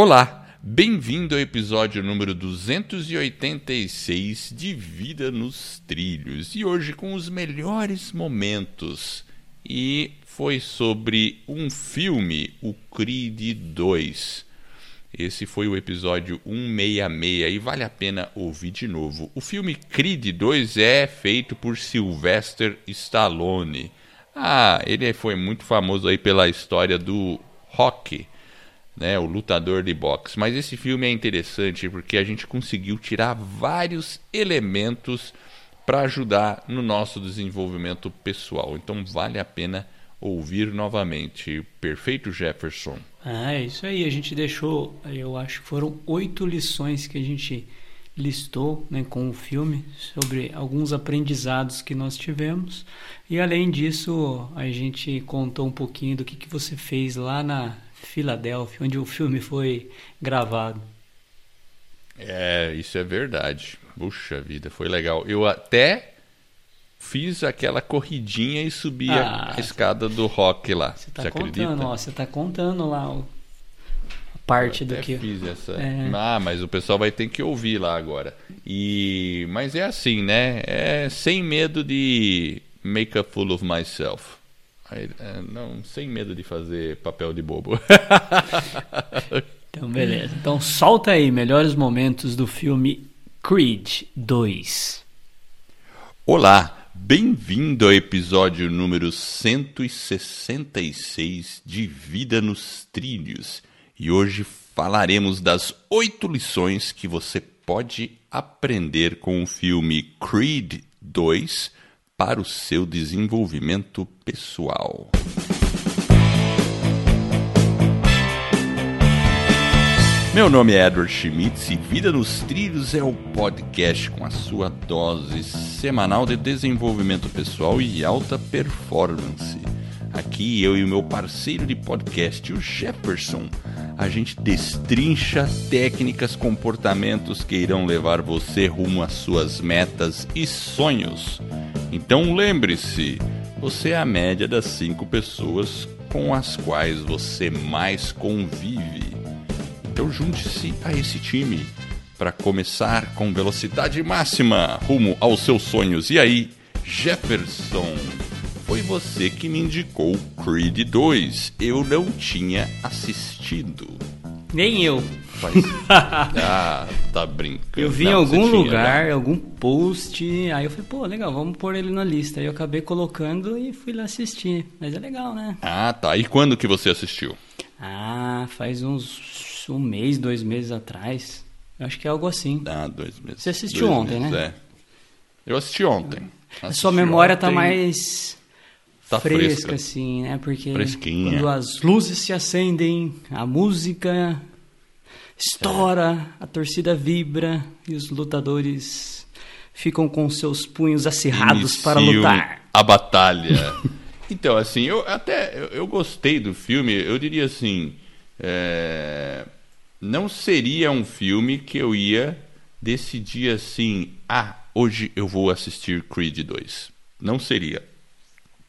Olá, bem-vindo ao episódio número 286 de Vida nos Trilhos e hoje com os melhores momentos. E foi sobre um filme, o Creed 2. Esse foi o episódio 166 e vale a pena ouvir de novo. O filme Creed 2 é feito por Sylvester Stallone. Ah, ele foi muito famoso aí pela história do rock né, o lutador de boxe. Mas esse filme é interessante porque a gente conseguiu tirar vários elementos para ajudar no nosso desenvolvimento pessoal. Então vale a pena ouvir novamente. Perfeito, Jefferson. Ah, é isso aí. A gente deixou, eu acho que foram oito lições que a gente listou né, com o filme sobre alguns aprendizados que nós tivemos. E além disso, a gente contou um pouquinho do que, que você fez lá na Filadélfia, onde o filme foi gravado. É, isso é verdade. Puxa vida, foi legal. Eu até fiz aquela corridinha e subi ah, a escada do rock lá. Você tá você contando, acredita? Ó, você tá contando lá o, a parte eu do que. fiz essa. É... Ah, mas o pessoal vai ter que ouvir lá agora. E mas é assim, né? É sem medo de make a fool of myself. Aí, é, não, sem medo de fazer papel de bobo. então, beleza. Então, solta aí melhores momentos do filme Creed 2. Olá, bem-vindo ao episódio número 166 de Vida nos Trilhos. E hoje falaremos das oito lições que você pode aprender com o filme Creed 2 para o seu desenvolvimento pessoal. Meu nome é Edward Schmitz e Vida nos Trilhos é o podcast com a sua dose semanal de desenvolvimento pessoal e alta performance. Aqui eu e o meu parceiro de podcast, o Jefferson, a gente destrincha técnicas, comportamentos que irão levar você rumo às suas metas e sonhos. Então lembre-se, você é a média das cinco pessoas com as quais você mais convive. Então junte-se a esse time para começar com velocidade máxima rumo aos seus sonhos. E aí, Jefferson, foi você que me indicou Creed 2. Eu não tinha assistido. Nem eu. Faz... ah, tá brincando. Eu vi em algum lugar, tinha, algum post, aí eu falei, pô, legal, vamos pôr ele na lista. Aí eu acabei colocando e fui lá assistir. Mas é legal, né? Ah, tá. E quando que você assistiu? Ah, faz uns um mês, dois meses atrás. Eu acho que é algo assim. Ah, dois meses. Você assistiu dois ontem, meses, né? É. Eu assisti ontem. A sua memória tá ontem... tá mais tá fresca, fresca, assim, né? Porque Fresquinha. quando as luzes se acendem, a música estoura, é. a torcida vibra e os lutadores ficam com seus punhos acirrados Iniciam para lutar. A batalha. então, assim, eu até eu, eu, gostei do filme. Eu diria assim, é, não seria um filme que eu ia decidir assim, ah, hoje eu vou assistir Creed 2. Não seria.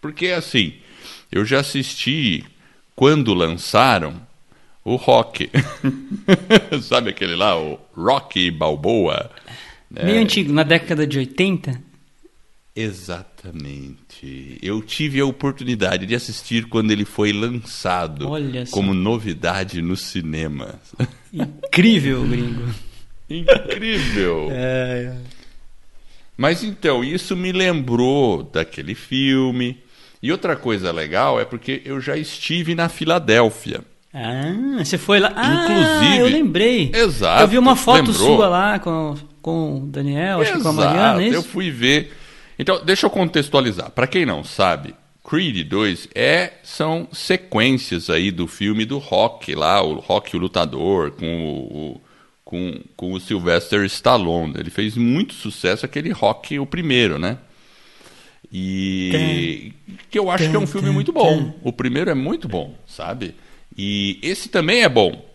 Porque assim, eu já assisti quando lançaram o rock. Sabe aquele lá, o Rocky Balboa? Meio antigo, na década de 80? Exatamente. Eu tive a oportunidade de assistir quando ele foi lançado como novidade no cinema. Incrível, gringo. Incrível. É, é. Mas então, isso me lembrou daquele filme. E outra coisa legal é porque eu já estive na Filadélfia. Ah, você foi lá. Ah, Inclusive, eu lembrei. Exato. Eu vi uma foto lembrou? sua lá com, com o Daniel, acho exato, que com a Mariana, é isso? Eu fui ver. Então, deixa eu contextualizar. Para quem não sabe, Creed 2 é, são sequências aí do filme do Rock lá, o Rock o Lutador, com o, com, com o Sylvester Stallone. Ele fez muito sucesso aquele Rock o primeiro, né? E tem, que eu acho tem, que é um filme tem, muito bom. O primeiro é muito bom, sabe? E esse também é bom.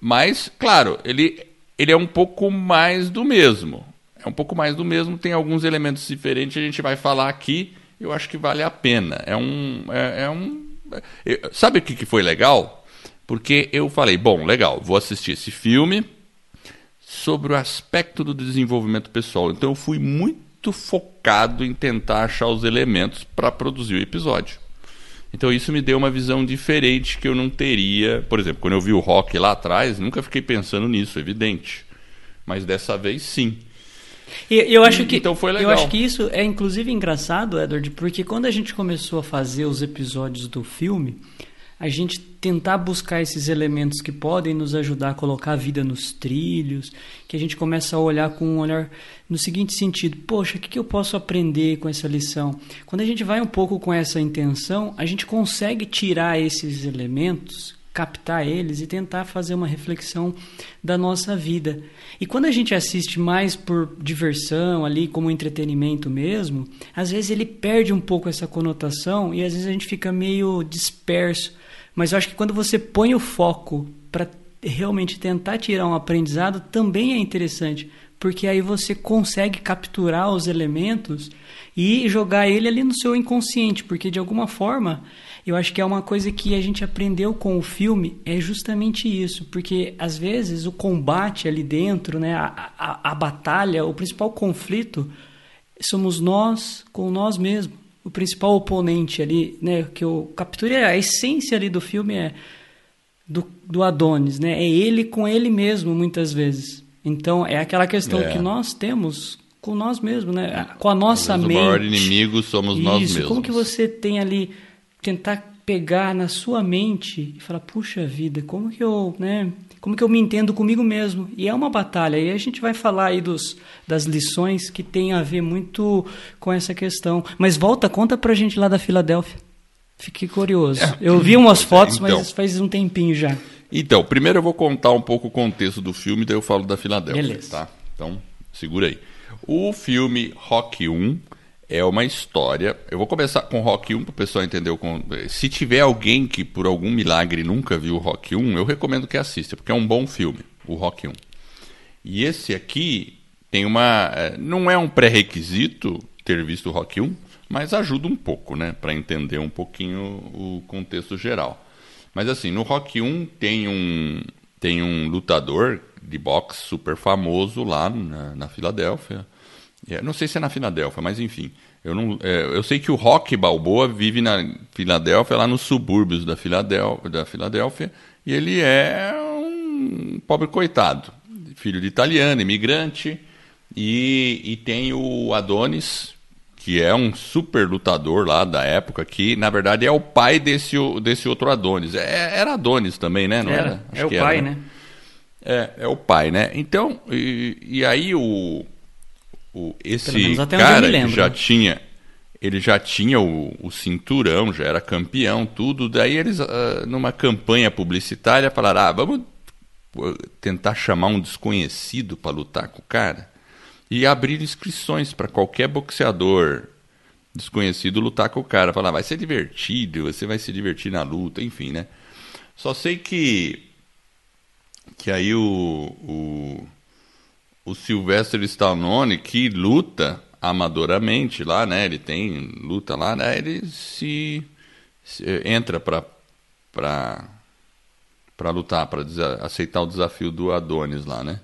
Mas, claro, ele, ele é um pouco mais do mesmo. É um pouco mais do mesmo, tem alguns elementos diferentes, a gente vai falar aqui, eu acho que vale a pena. É um. É, é um é, sabe o que, que foi legal? Porque eu falei, bom, legal, vou assistir esse filme sobre o aspecto do desenvolvimento pessoal. Então eu fui muito focado em tentar achar os elementos para produzir o episódio. Então isso me deu uma visão diferente que eu não teria. Por exemplo, quando eu vi o rock lá atrás, nunca fiquei pensando nisso, evidente. Mas dessa vez sim. E eu acho que então foi legal. eu acho que isso é inclusive engraçado, Edward, porque quando a gente começou a fazer os episódios do filme, a gente tentar buscar esses elementos que podem nos ajudar a colocar a vida nos trilhos, que a gente começa a olhar com um olhar no seguinte sentido: poxa, o que eu posso aprender com essa lição? Quando a gente vai um pouco com essa intenção, a gente consegue tirar esses elementos captar eles e tentar fazer uma reflexão da nossa vida. E quando a gente assiste mais por diversão ali, como entretenimento mesmo, às vezes ele perde um pouco essa conotação e às vezes a gente fica meio disperso. Mas eu acho que quando você põe o foco para realmente tentar tirar um aprendizado, também é interessante, porque aí você consegue capturar os elementos e jogar ele ali no seu inconsciente, porque de alguma forma eu acho que é uma coisa que a gente aprendeu com o filme, é justamente isso, porque às vezes o combate ali dentro, né, a, a, a batalha, o principal conflito somos nós com nós mesmos. O principal oponente ali, né, que eu capturei, a essência ali do filme é do, do Adonis, né? É ele com ele mesmo, muitas vezes. Então, é aquela questão é. que nós temos com nós mesmos, né? Com a nossa mente. O maior inimigo somos Isso. nós mesmos. Como que você tem ali tentar pegar na sua mente e falar, puxa vida, como que eu, né, como que eu me entendo comigo mesmo? E é uma batalha. E a gente vai falar aí dos, das lições que tem a ver muito com essa questão. Mas volta, conta pra gente lá da Filadélfia. Fiquei curioso. É, eu vi umas fotos, então, mas faz um tempinho já. Então, primeiro eu vou contar um pouco o contexto do filme, daí eu falo da Filadélfia, Beleza. tá? Então, segura aí. O filme Rock 1 é uma história. Eu vou começar com Rock 1 para o pessoal entender. Se tiver alguém que por algum milagre nunca viu Rock 1, eu recomendo que assista, porque é um bom filme, o Rock 1. E esse aqui tem uma. É, não é um pré-requisito ter visto o Rock 1, mas ajuda um pouco, né? Para entender um pouquinho o contexto geral. Mas assim, no Rock 1 tem um, tem um lutador de boxe super famoso lá na, na Filadélfia é, não sei se é na Filadélfia, mas enfim. Eu, não, é, eu sei que o Rock Balboa vive na Filadélfia, lá nos subúrbios da Filadélfia, da Filadélfia e ele é um pobre coitado, filho de italiano, imigrante, e, e tem o Adonis, que é um super lutador lá da época, que na verdade é o pai desse, desse outro Adonis. É, era Adonis também, né? Não era? era? é o pai, era, né? É, é o pai, né? Então, e, e aí o o, esse cara lembro, já tinha ele já tinha o, o, cinturão, já era campeão, tudo. Daí eles, uh, numa campanha publicitária, falaram: ah, vamos tentar chamar um desconhecido para lutar com o cara e abrir inscrições para qualquer boxeador desconhecido lutar com o cara. Falar, vai ser divertido, você vai se divertir na luta, enfim, né? Só sei que que aí o, o o Sylvester Stallone, que luta amadoramente lá, né? Ele tem luta lá, né? Ele se, se entra para para para lutar, para aceitar o desafio do Adonis lá, né?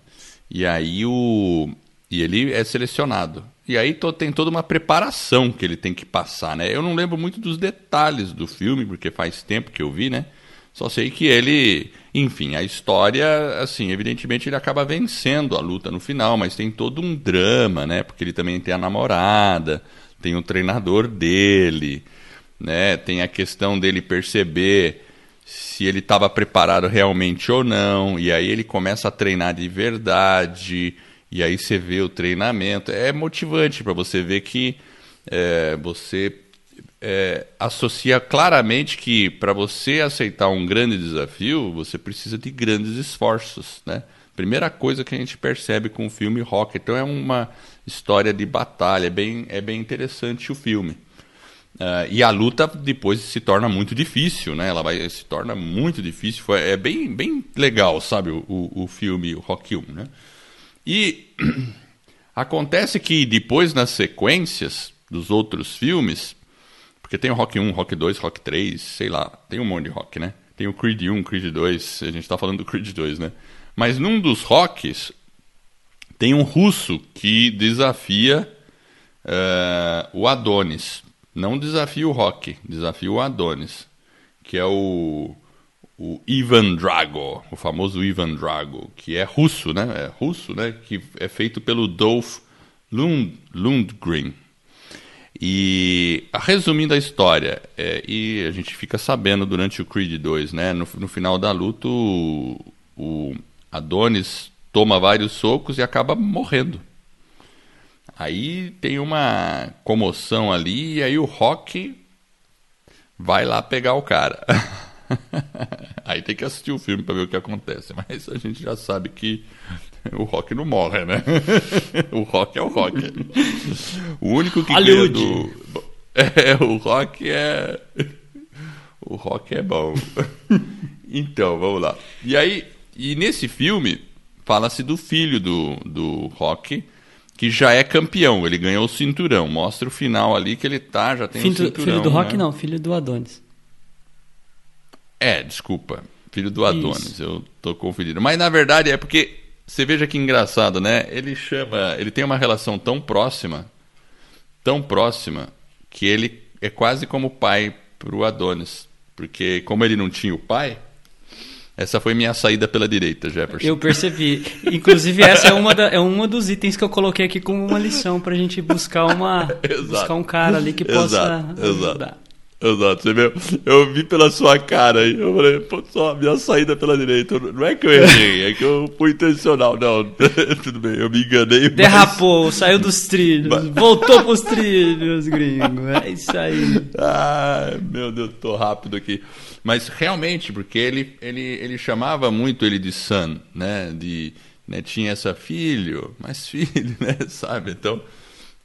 E aí o e ele é selecionado. E aí to, tem toda uma preparação que ele tem que passar, né? Eu não lembro muito dos detalhes do filme, porque faz tempo que eu vi, né? Só sei que ele, enfim, a história, assim, evidentemente ele acaba vencendo a luta no final, mas tem todo um drama, né? Porque ele também tem a namorada, tem o treinador dele, né? Tem a questão dele perceber se ele estava preparado realmente ou não, e aí ele começa a treinar de verdade, e aí você vê o treinamento. É motivante para você ver que é, você é, associa claramente que para você aceitar um grande desafio, você precisa de grandes esforços, né? Primeira coisa que a gente percebe com o filme Rock. Então é uma história de batalha, é bem, é bem interessante o filme. Uh, e a luta depois se torna muito difícil, né? Ela vai, se torna muito difícil. Foi, é bem, bem legal, sabe, o, o, o filme o Rock 1, né? E acontece que depois, nas sequências dos outros filmes, porque tem o Rock 1, Rock 2, Rock 3, sei lá, tem um monte de rock, né? Tem o Creed 1, Creed 2, a gente tá falando do Creed 2, né? Mas num dos rocks tem um russo que desafia uh, o Adonis. Não desafia o Rock, desafia o Adonis, que é o, o Ivan Drago, o famoso Ivan Drago, que é russo, né? É russo, né? Que é feito pelo Dolph Lund, Lundgren. E resumindo a história, é, e a gente fica sabendo durante o Creed 2, né? No, no final da luta, o, o Adonis toma vários socos e acaba morrendo. Aí tem uma comoção ali e aí o Rock vai lá pegar o cara. aí tem que assistir o filme para ver o que acontece, mas a gente já sabe que o Rock não morre, né? o Rock é o Rock. O único que ganha do é o Rock é o Rock é bom. então, vamos lá. E aí, e nesse filme fala-se do filho do do Rock que já é campeão, ele ganhou o cinturão. Mostra o final ali que ele tá, já tem filho, o cinturão. Filho do Rock né? não, filho do Adonis. É, desculpa. Filho do Adonis, Isso. eu tô confundindo. Mas na verdade é porque você veja que engraçado, né? Ele chama, ele tem uma relação tão próxima, tão próxima que ele é quase como pai pro Adonis, porque como ele não tinha o pai, essa foi minha saída pela direita, Jefferson. Eu percebi. Inclusive, essa é uma, da, é uma dos itens que eu coloquei aqui como uma lição para a gente buscar uma buscar um cara ali que possa exato, ajudar. Exato, você viu? Eu vi pela sua cara aí. Eu falei, pô, só minha saída pela direita. Não é que eu errei, é que eu fui intencional. Não, tudo bem, eu me enganei. Derrapou, mas... saiu dos trilhos, mas... voltou pros trilhos, gringo. É isso aí. Ah, meu Deus, tô rápido aqui. Mas realmente, porque ele, ele, ele chamava muito ele de son, né? De, né? Tinha essa filho, mas filho, né? Sabe? Então.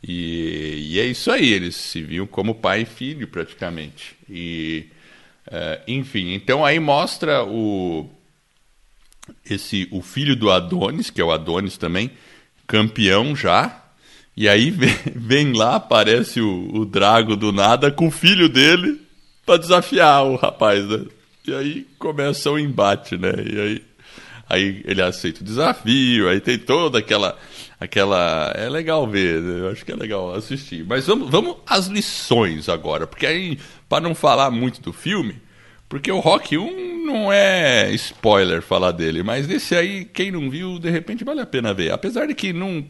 E, e, é isso aí, eles se viam como pai e filho praticamente. E, uh, enfim, então aí mostra o, esse, o filho do Adonis, que é o Adonis também, campeão já. E aí vem, vem lá, aparece o, o Drago do nada com o filho dele para desafiar o rapaz, né? E aí começa o embate, né? E aí, aí ele aceita o desafio, aí tem toda aquela aquela é legal ver, né? eu acho que é legal assistir. Mas vamos vamos às lições agora, porque aí para não falar muito do filme, porque o Rock 1 não é spoiler falar dele, mas esse aí quem não viu, de repente vale a pena ver. Apesar de que não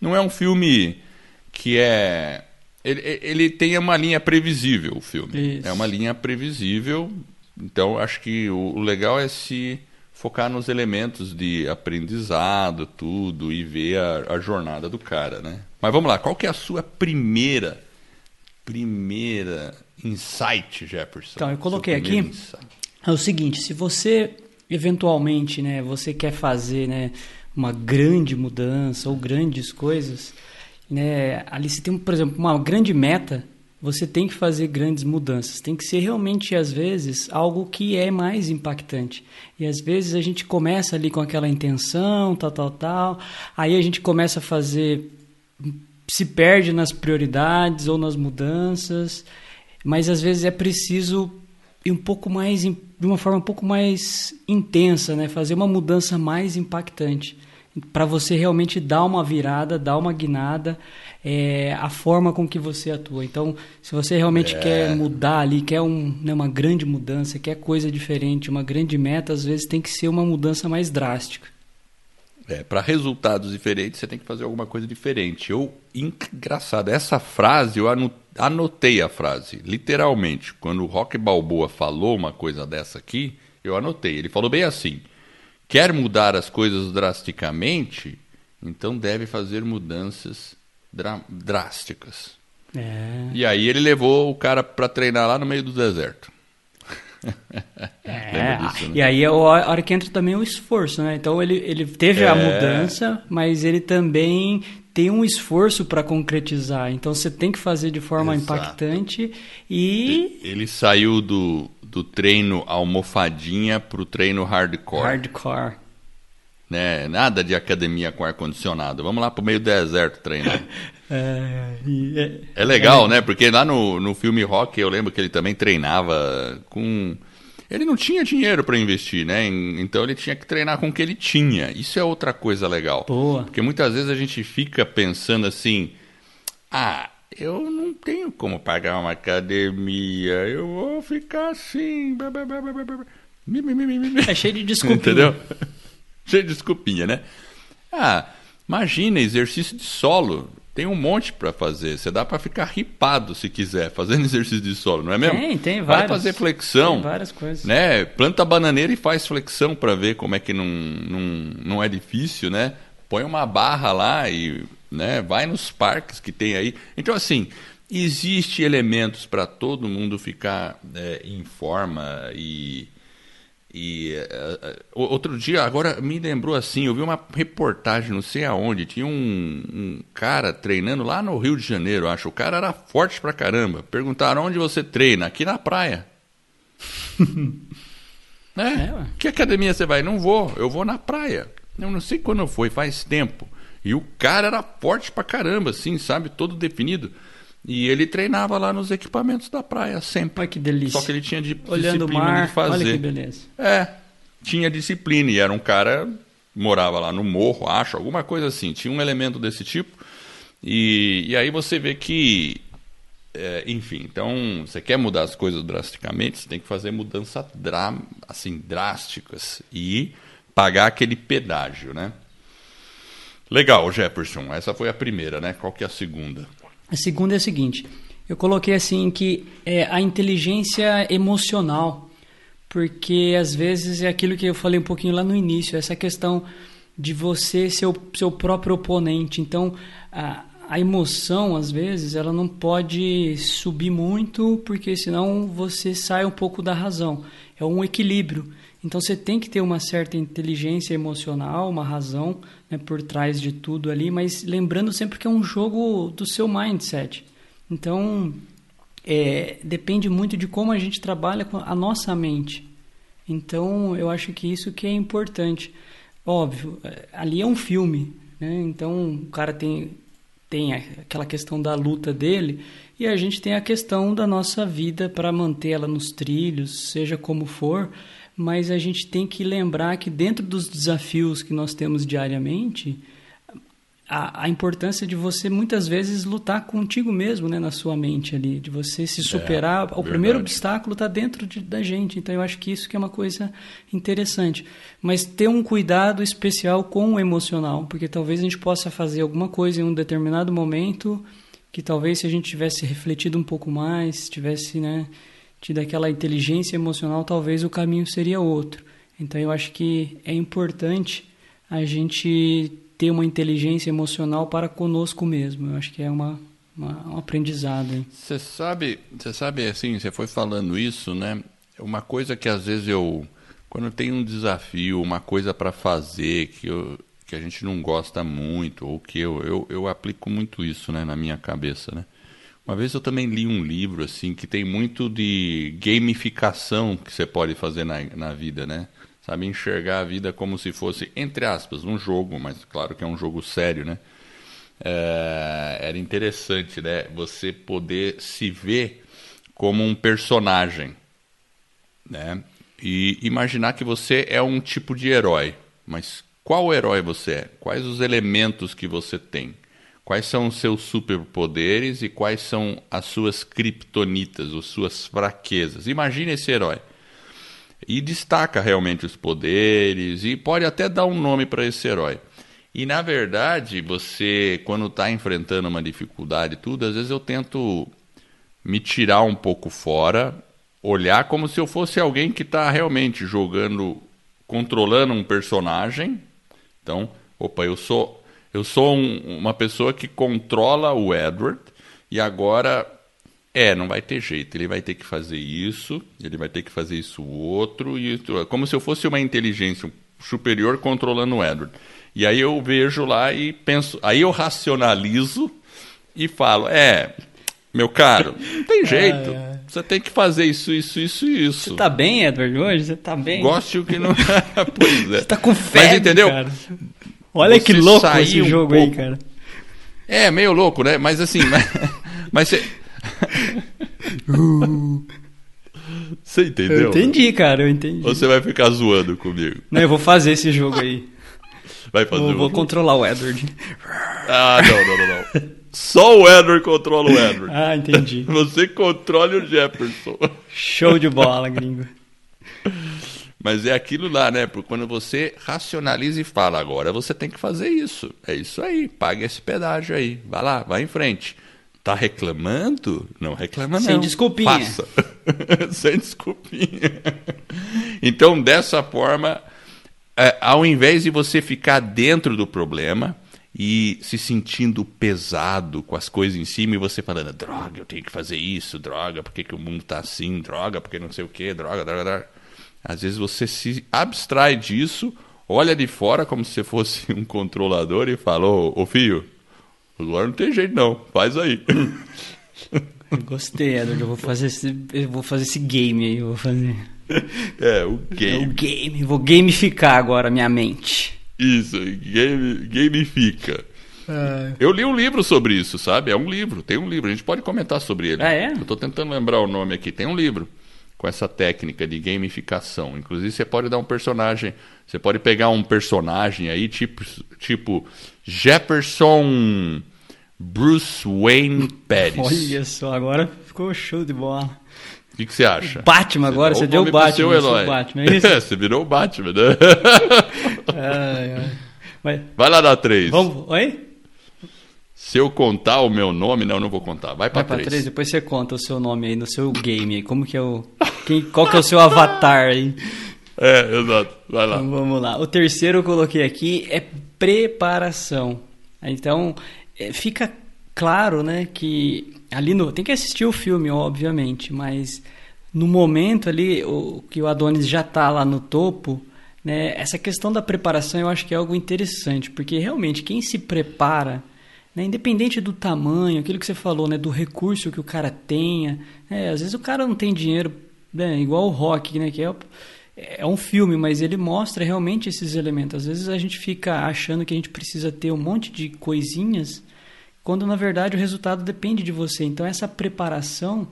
não é um filme que é ele, ele tem uma linha previsível, o filme. Isso. É uma linha previsível. Então, acho que o, o legal é se focar nos elementos de aprendizado, tudo, e ver a, a, jornada do cara, né? Mas vamos lá, qual que é a sua primeira, primeira insight, Jefferson? Então, eu coloquei aqui, insight. é o seguinte, se você, eventualmente, né, você quer fazer, né, uma grande mudança ou grandes coisas, né, ali você tem, por exemplo, uma grande meta, você tem que fazer grandes mudanças. Tem que ser realmente, às vezes, algo que é mais impactante. E às vezes a gente começa ali com aquela intenção, tal, tal, tal. Aí a gente começa a fazer. se perde nas prioridades ou nas mudanças. Mas às vezes é preciso ir um pouco mais. de uma forma um pouco mais intensa, né? Fazer uma mudança mais impactante para você realmente dar uma virada, dar uma guinada, é, a forma com que você atua. Então, se você realmente é. quer mudar ali, quer um, né, uma grande mudança, quer coisa diferente, uma grande meta, às vezes tem que ser uma mudança mais drástica. É, para resultados diferentes, você tem que fazer alguma coisa diferente. Eu, engraçado, essa frase, eu anotei a frase, literalmente. Quando o Rock Balboa falou uma coisa dessa aqui, eu anotei. Ele falou bem assim: quer mudar as coisas drasticamente, então deve fazer mudanças drásticas. É. E aí ele levou o cara para treinar lá no meio do deserto. É, disso, né? e aí é a hora que entra também o esforço, né? Então ele, ele teve é. a mudança, mas ele também tem um esforço para concretizar. Então você tem que fazer de forma Exato. impactante e. Ele saiu do, do treino almofadinha pro treino hardcore. Hardcore. Né? Nada de academia com ar-condicionado. Vamos lá pro meio do deserto treinar. é, é, é, legal, é. né? Porque lá no, no filme Rock eu lembro que ele também treinava com. ele não tinha dinheiro para investir, né? Então ele tinha que treinar com o que ele tinha. Isso é outra coisa legal. Boa. Porque muitas vezes a gente fica pensando assim: ah, eu não tenho como pagar uma academia, eu vou ficar assim. É cheio de desculpinha. Entendeu? cheio de desculpinha, né? Ah, imagina exercício de solo. Tem um monte para fazer. Você dá para ficar ripado se quiser, fazendo exercício de solo, não é mesmo? Tem, tem várias. Vai fazer flexão. Tem várias coisas. Né? Planta bananeira e faz flexão para ver como é que não, não, não é difícil, né? Põe uma barra lá e né, vai nos parques que tem aí. Então, assim, existe elementos para todo mundo ficar é, em forma e e uh, outro dia, agora me lembrou assim, eu vi uma reportagem, não sei aonde, tinha um, um, cara treinando lá no Rio de Janeiro, acho. O cara era forte pra caramba. Perguntaram onde você treina? Aqui na praia. né? É, que academia você vai? Não vou, eu vou na praia. Eu não sei quando foi, faz tempo. E o cara era forte pra caramba, assim, sabe? Todo definido. E ele treinava lá nos equipamentos da praia sempre. Olha que delícia. Só que ele tinha de, Olhando disciplina mar, de fazer. Olha que beleza. É, tinha disciplina e era um cara morava lá no morro, acho, alguma coisa assim. Tinha um elemento desse tipo. E, e aí você vê que, é, enfim, então você quer mudar as coisas drasticamente, você tem que fazer mudanças assim drásticas e pagar aquele pedágio, né? Legal, Jefferson. Essa foi a primeira, né? Qual que é a segunda? A segunda é a seguinte: eu coloquei assim que é a inteligência emocional, porque às vezes é aquilo que eu falei um pouquinho lá no início, essa questão de você ser o seu próprio oponente. Então, a, a emoção, às vezes, ela não pode subir muito, porque senão você sai um pouco da razão. É um equilíbrio. Então você tem que ter uma certa inteligência emocional, uma razão né, por trás de tudo ali, mas lembrando sempre que é um jogo do seu mindset. Então é, depende muito de como a gente trabalha com a nossa mente. Então eu acho que isso que é importante. Óbvio, é, ali é um filme, né? então o cara tem tem aquela questão da luta dele e a gente tem a questão da nossa vida para mantê-la nos trilhos, seja como for mas a gente tem que lembrar que dentro dos desafios que nós temos diariamente, a, a, importância de você muitas vezes lutar contigo mesmo, né, na sua mente ali, de você se é, superar. É, o verdade. primeiro obstáculo está dentro de, da gente. Então eu acho que isso que é uma coisa interessante. Mas ter um cuidado especial com o emocional, porque talvez a gente possa fazer alguma coisa em um determinado momento que talvez se a gente tivesse refletido um pouco mais, tivesse, né, tido aquela inteligência emocional, talvez o caminho seria outro. Então eu acho que é importante a gente ter uma inteligência emocional para conosco mesmo. Eu acho que é uma, uma um aprendizado. Você sabe, você sabe assim, você foi falando isso, né? Uma coisa que às vezes eu, quando tem um desafio, uma coisa para fazer que eu, que a gente não gosta muito ou que eu, eu, eu aplico muito isso, né, na minha cabeça, né? Uma vez eu também li um livro assim que tem muito de gamificação que você pode fazer na, na vida, né? Sabe, enxergar a vida como se fosse, entre aspas, um jogo, mas claro que é um jogo sério, né? É, era interessante, né? Você poder se ver como um personagem, né? E imaginar que você é um tipo de herói, mas qual herói você é? Quais os elementos que você tem? Quais são os seus superpoderes e quais são as suas kriptonitas, as suas fraquezas? Imagine esse herói. E destaca realmente os poderes e pode até dar um nome para esse herói. E na verdade, você, quando está enfrentando uma dificuldade e tudo, às vezes eu tento me tirar um pouco fora, olhar como se eu fosse alguém que está realmente jogando, controlando um personagem. Então, opa, eu sou eu sou um, uma pessoa que controla o Edward e agora é, não vai ter jeito. Ele vai ter que fazer isso, ele vai ter que fazer isso outro e como se eu fosse uma inteligência superior controlando o Edward. E aí eu vejo lá e penso, aí eu racionalizo e falo, é, meu caro, não tem jeito. É, é. Você tem que fazer isso, isso, isso e isso. Você tá bem, Edward, hoje? Você tá bem? Goste o que não. pois é. Você tá com febre, Mas entendeu? Cara. Olha que louco esse um jogo pouco... aí, cara. É, meio louco, né? Mas assim, mas, mas você... Você entendeu? Eu entendi, cara, eu entendi. Ou você vai ficar zoando comigo? Não, eu vou fazer esse jogo aí. Vai fazer Vou, o vou controlar o Edward. Ah, não, não, não, não. Só o Edward controla o Edward. Ah, entendi. Você controla o Jefferson. Show de bola, gringo. Mas é aquilo lá, né? Porque quando você racionaliza e fala, agora você tem que fazer isso. É isso aí, paga esse pedágio aí. Vai lá, vai em frente. Tá reclamando? Não reclama não. Sem desculpinha. Passa. Sem desculpinha. Então, dessa forma, é, ao invés de você ficar dentro do problema e se sentindo pesado com as coisas em cima e você falando, droga, eu tenho que fazer isso, droga, por que, que o mundo tá assim, droga, porque não sei o que, droga, droga, droga. Às vezes você se abstrai disso, olha de fora como se fosse um controlador e fala, ô, ô filho, agora não tem jeito não, faz aí. Gostei, Edward, eu vou fazer esse, eu vou fazer esse game aí, eu vou fazer. É, o É game. o game, vou gamificar agora a minha mente. Isso, game, gamifica. Eu li um livro sobre isso, sabe? É um livro, tem um livro. A gente pode comentar sobre ele. Ah, é? Eu tô tentando lembrar o nome aqui. Tem um livro com essa técnica de gamificação. Inclusive, você pode dar um personagem. Você pode pegar um personagem aí, tipo, tipo Jefferson Bruce Wayne Pérez. Olha só, agora ficou show de bola. O que, que você acha? Batman agora, você deu o Batman, o. Batman, é isso? você virou o Batman, né? Mas, Vai lá dar três. vamos, oi? Se eu contar o meu nome, não, não vou contar. Vai pra três. três, depois você conta o seu nome aí no seu game. Como que é o. Quem, qual que é o seu avatar aí? É, exato. Vai lá. Então vamos lá. O terceiro eu coloquei aqui é preparação. Então é, fica claro, né, que ali no tem que assistir o filme, obviamente, mas no momento ali o que o Adonis já está lá no topo, né, essa questão da preparação eu acho que é algo interessante, porque realmente quem se prepara né, independente do tamanho, aquilo que você falou, né, do recurso que o cara tenha, né, às vezes o cara não tem dinheiro, né, igual o rock, né, que é, é um filme, mas ele mostra realmente esses elementos. Às vezes a gente fica achando que a gente precisa ter um monte de coisinhas, quando na verdade o resultado depende de você. Então essa preparação,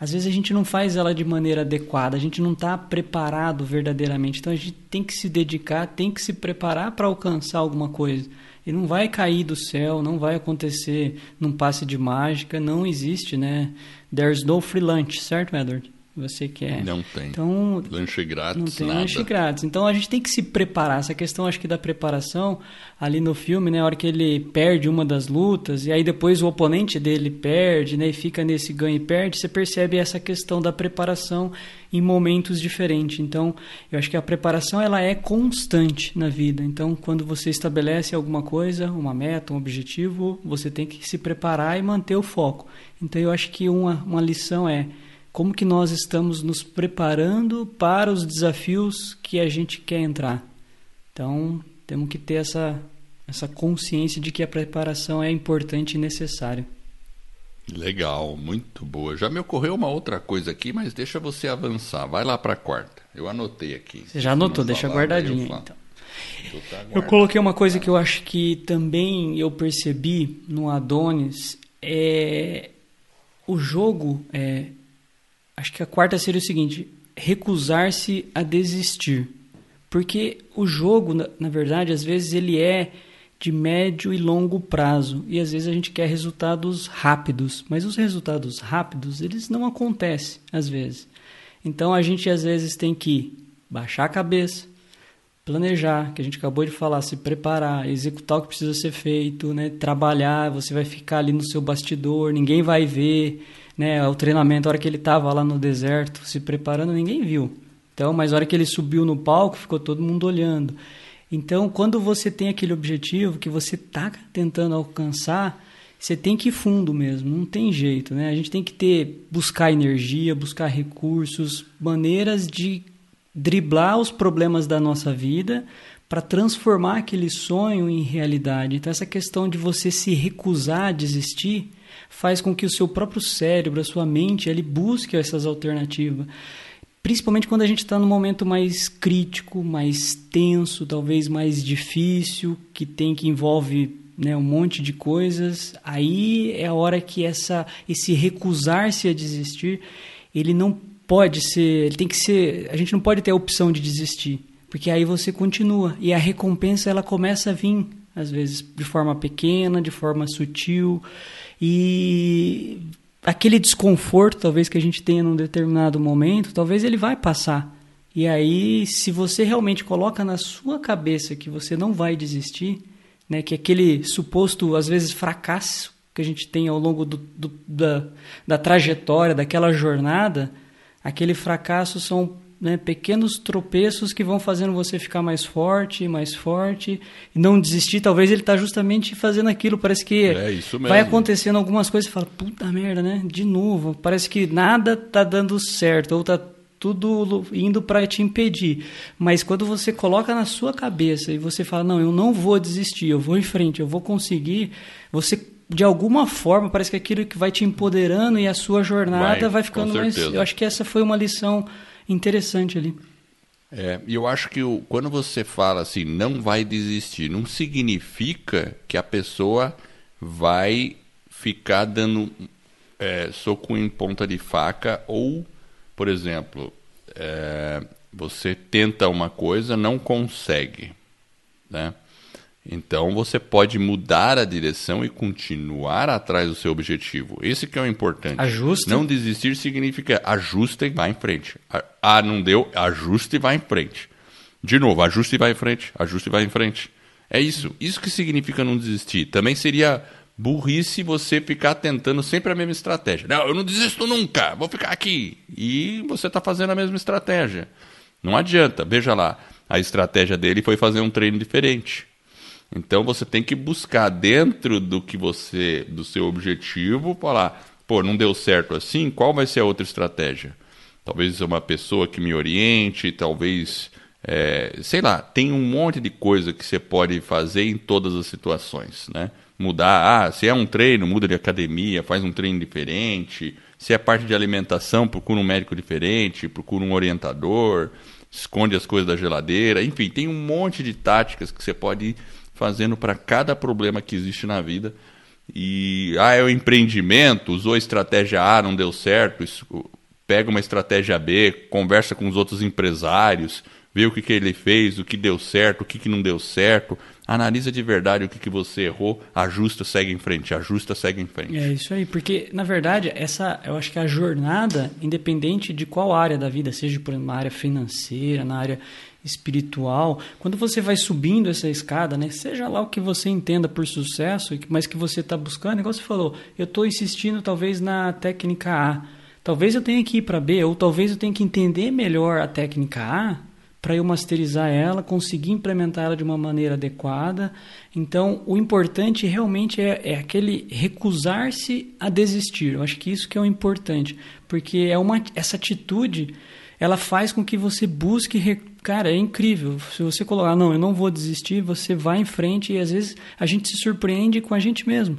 às vezes a gente não faz ela de maneira adequada, a gente não está preparado verdadeiramente. Então a gente tem que se dedicar, tem que se preparar para alcançar alguma coisa. E não vai cair do céu, não vai acontecer num passe de mágica, não existe, né? There's no free lunch, certo, Edward? Você quer. Não tem. Então, Lanche grátis, não tem nada. lanche grátis. Então a gente tem que se preparar. Essa questão, acho que da preparação, ali no filme, né? A hora que ele perde uma das lutas, e aí depois o oponente dele perde, né? E fica nesse ganha e perde, você percebe essa questão da preparação em momentos diferentes. Então, eu acho que a preparação ela é constante na vida. Então, quando você estabelece alguma coisa, uma meta, um objetivo, você tem que se preparar e manter o foco. Então, eu acho que uma, uma lição é como que nós estamos nos preparando para os desafios que a gente quer entrar. Então, temos que ter essa, essa consciência de que a preparação é importante e necessária. Legal, muito boa. Já me ocorreu uma outra coisa aqui, mas deixa você avançar. Vai lá para a quarta. Eu anotei aqui. Você já anotou, deixa guardadinho. Então. Tá Eu coloquei uma coisa que eu acho que também eu percebi no Adonis é o jogo é acho que a quarta seria o seguinte, recusar-se a desistir. Porque o jogo, na, verdade, às vezes ele é de médio e longo prazo e às vezes a gente quer resultados rápidos, mas os resultados rápidos, eles não acontecem às vezes. Então a gente às vezes tem que baixar a cabeça, planejar, que a gente acabou de falar, se preparar, executar o que precisa ser feito, né? trabalhar, você vai ficar ali no seu bastidor, ninguém vai ver, né? o treinamento, a hora que ele estava lá no deserto, se preparando, ninguém viu. Então, mas a hora que ele subiu no palco, ficou todo mundo olhando. Então, quando você tem aquele objetivo que você está tentando alcançar, você tem que ir fundo mesmo, não tem jeito, né? A gente tem que ter, buscar energia, buscar recursos, maneiras de driblar os problemas da nossa vida para transformar aquele sonho em realidade. Então, essa questão de você se recusar a desistir faz com que o seu próprio cérebro, a sua mente, ele busque essas alternativas. Principalmente quando a gente está num momento mais crítico, mais tenso, talvez mais difícil, que tem que envolve né, um monte de coisas. Aí é a hora que essa, esse recusar-se a desistir, ele não pode ser, ele tem que ser, a gente não pode ter a opção de desistir, porque aí você continua e a recompensa ela começa a vir às vezes de forma pequena, de forma sutil e aquele desconforto talvez que a gente tenha num determinado momento, talvez ele vai passar. E aí, se você realmente coloca na sua cabeça que você não vai desistir, né, que aquele suposto às vezes fracasso que a gente tem ao longo do, do, da, da trajetória, daquela jornada, aquele fracasso são né, pequenos tropeços que vão fazendo você ficar mais forte, mais forte, e não desistir. Talvez ele está justamente fazendo aquilo. Parece que é vai acontecendo algumas coisas e fala, puta merda, né? De novo. Parece que nada está dando certo, ou está tudo indo para te impedir. Mas quando você coloca na sua cabeça e você fala, não, eu não vou desistir, eu vou em frente, eu vou conseguir, você de alguma forma parece que aquilo que vai te empoderando e a sua jornada vai, vai ficando mais. Eu acho que essa foi uma lição interessante ali. É, e eu acho que o, quando você fala assim, não vai desistir, não significa que a pessoa vai ficar dando é, soco em ponta de faca ou, por exemplo, é, você tenta uma coisa, não consegue, né? Então você pode mudar a direção e continuar atrás do seu objetivo. Esse que é o importante. Ajusta. Não desistir significa ajusta e vai em frente. Ah, não deu, ajusta e vai em frente. De novo, ajusta e vai em frente, ajusta e vai em frente. É isso. Isso que significa não desistir. Também seria burrice você ficar tentando sempre a mesma estratégia. Não, eu não desisto nunca, vou ficar aqui. E você está fazendo a mesma estratégia. Não adianta. Veja lá, a estratégia dele foi fazer um treino diferente. Então você tem que buscar dentro do que você, do seu objetivo, falar, pô, não deu certo assim, qual vai ser a outra estratégia? Talvez uma pessoa que me oriente, talvez, é, sei lá, tem um monte de coisa que você pode fazer em todas as situações, né? Mudar, ah, se é um treino, muda de academia, faz um treino diferente. Se é parte de alimentação, procura um médico diferente, procura um orientador, esconde as coisas da geladeira, enfim, tem um monte de táticas que você pode fazendo para cada problema que existe na vida. E ah, é o empreendimento, usou a estratégia A, não deu certo, isso, pega uma estratégia B, conversa com os outros empresários, vê o que, que ele fez, o que deu certo, o que, que não deu certo, analisa de verdade o que, que você errou, ajusta, segue em frente, ajusta, segue em frente. É isso aí, porque na verdade essa, eu acho que a jornada, independente de qual área da vida, seja por uma área financeira, na área espiritual, quando você vai subindo essa escada, né, seja lá o que você entenda por sucesso, mas que você está buscando, igual você falou, eu estou insistindo talvez na técnica A, talvez eu tenha que ir para B, ou talvez eu tenha que entender melhor a técnica A para eu masterizar ela, conseguir implementar ela de uma maneira adequada. Então, o importante realmente é, é aquele recusar-se a desistir. Eu acho que isso que é o importante, porque é uma essa atitude ela faz com que você busque Cara, é incrível. Se você colocar, não, eu não vou desistir, você vai em frente e às vezes a gente se surpreende com a gente mesmo.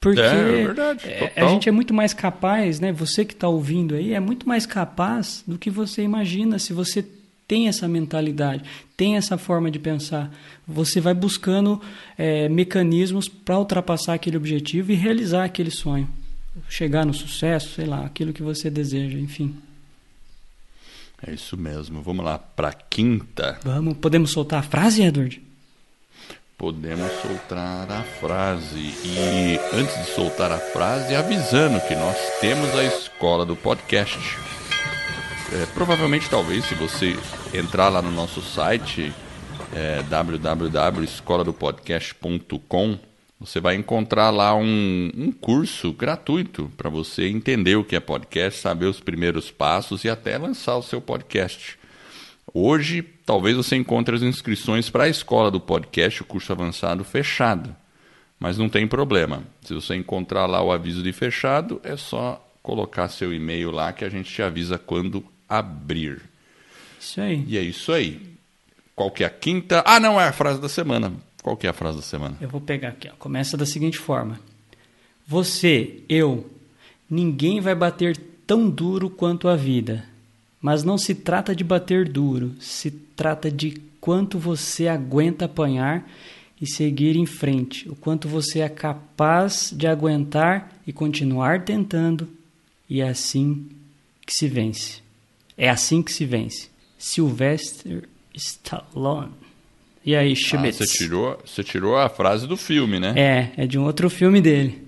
Porque é, é verdade, é, a gente é muito mais capaz, né? Você que está ouvindo aí é muito mais capaz do que você imagina se você tem essa mentalidade, tem essa forma de pensar. Você vai buscando é, mecanismos para ultrapassar aquele objetivo e realizar aquele sonho. Chegar no sucesso, sei lá, aquilo que você deseja, enfim. É isso mesmo. Vamos lá para quinta. Vamos, podemos soltar a frase, Edward? Podemos soltar a frase. E antes de soltar a frase, avisando que nós temos a escola do podcast. É, provavelmente, talvez, se você entrar lá no nosso site é, www.escoladopodcast.com você vai encontrar lá um, um curso gratuito para você entender o que é podcast, saber os primeiros passos e até lançar o seu podcast. Hoje, talvez você encontre as inscrições para a escola do podcast, o curso avançado, fechado. Mas não tem problema. Se você encontrar lá o aviso de fechado, é só colocar seu e-mail lá que a gente te avisa quando abrir. Isso aí. E é isso aí. Qual que é a quinta? Ah, não, é a frase da semana. Qual que é a frase da semana? Eu vou pegar aqui. Ó. Começa da seguinte forma: Você, eu, ninguém vai bater tão duro quanto a vida. Mas não se trata de bater duro, se trata de quanto você aguenta apanhar e seguir em frente, o quanto você é capaz de aguentar e continuar tentando, e é assim que se vence. É assim que se vence. Sylvester Stallone. E aí, Schmitz? Ah, você, tirou, você tirou a frase do filme, né? É, é de um outro filme dele.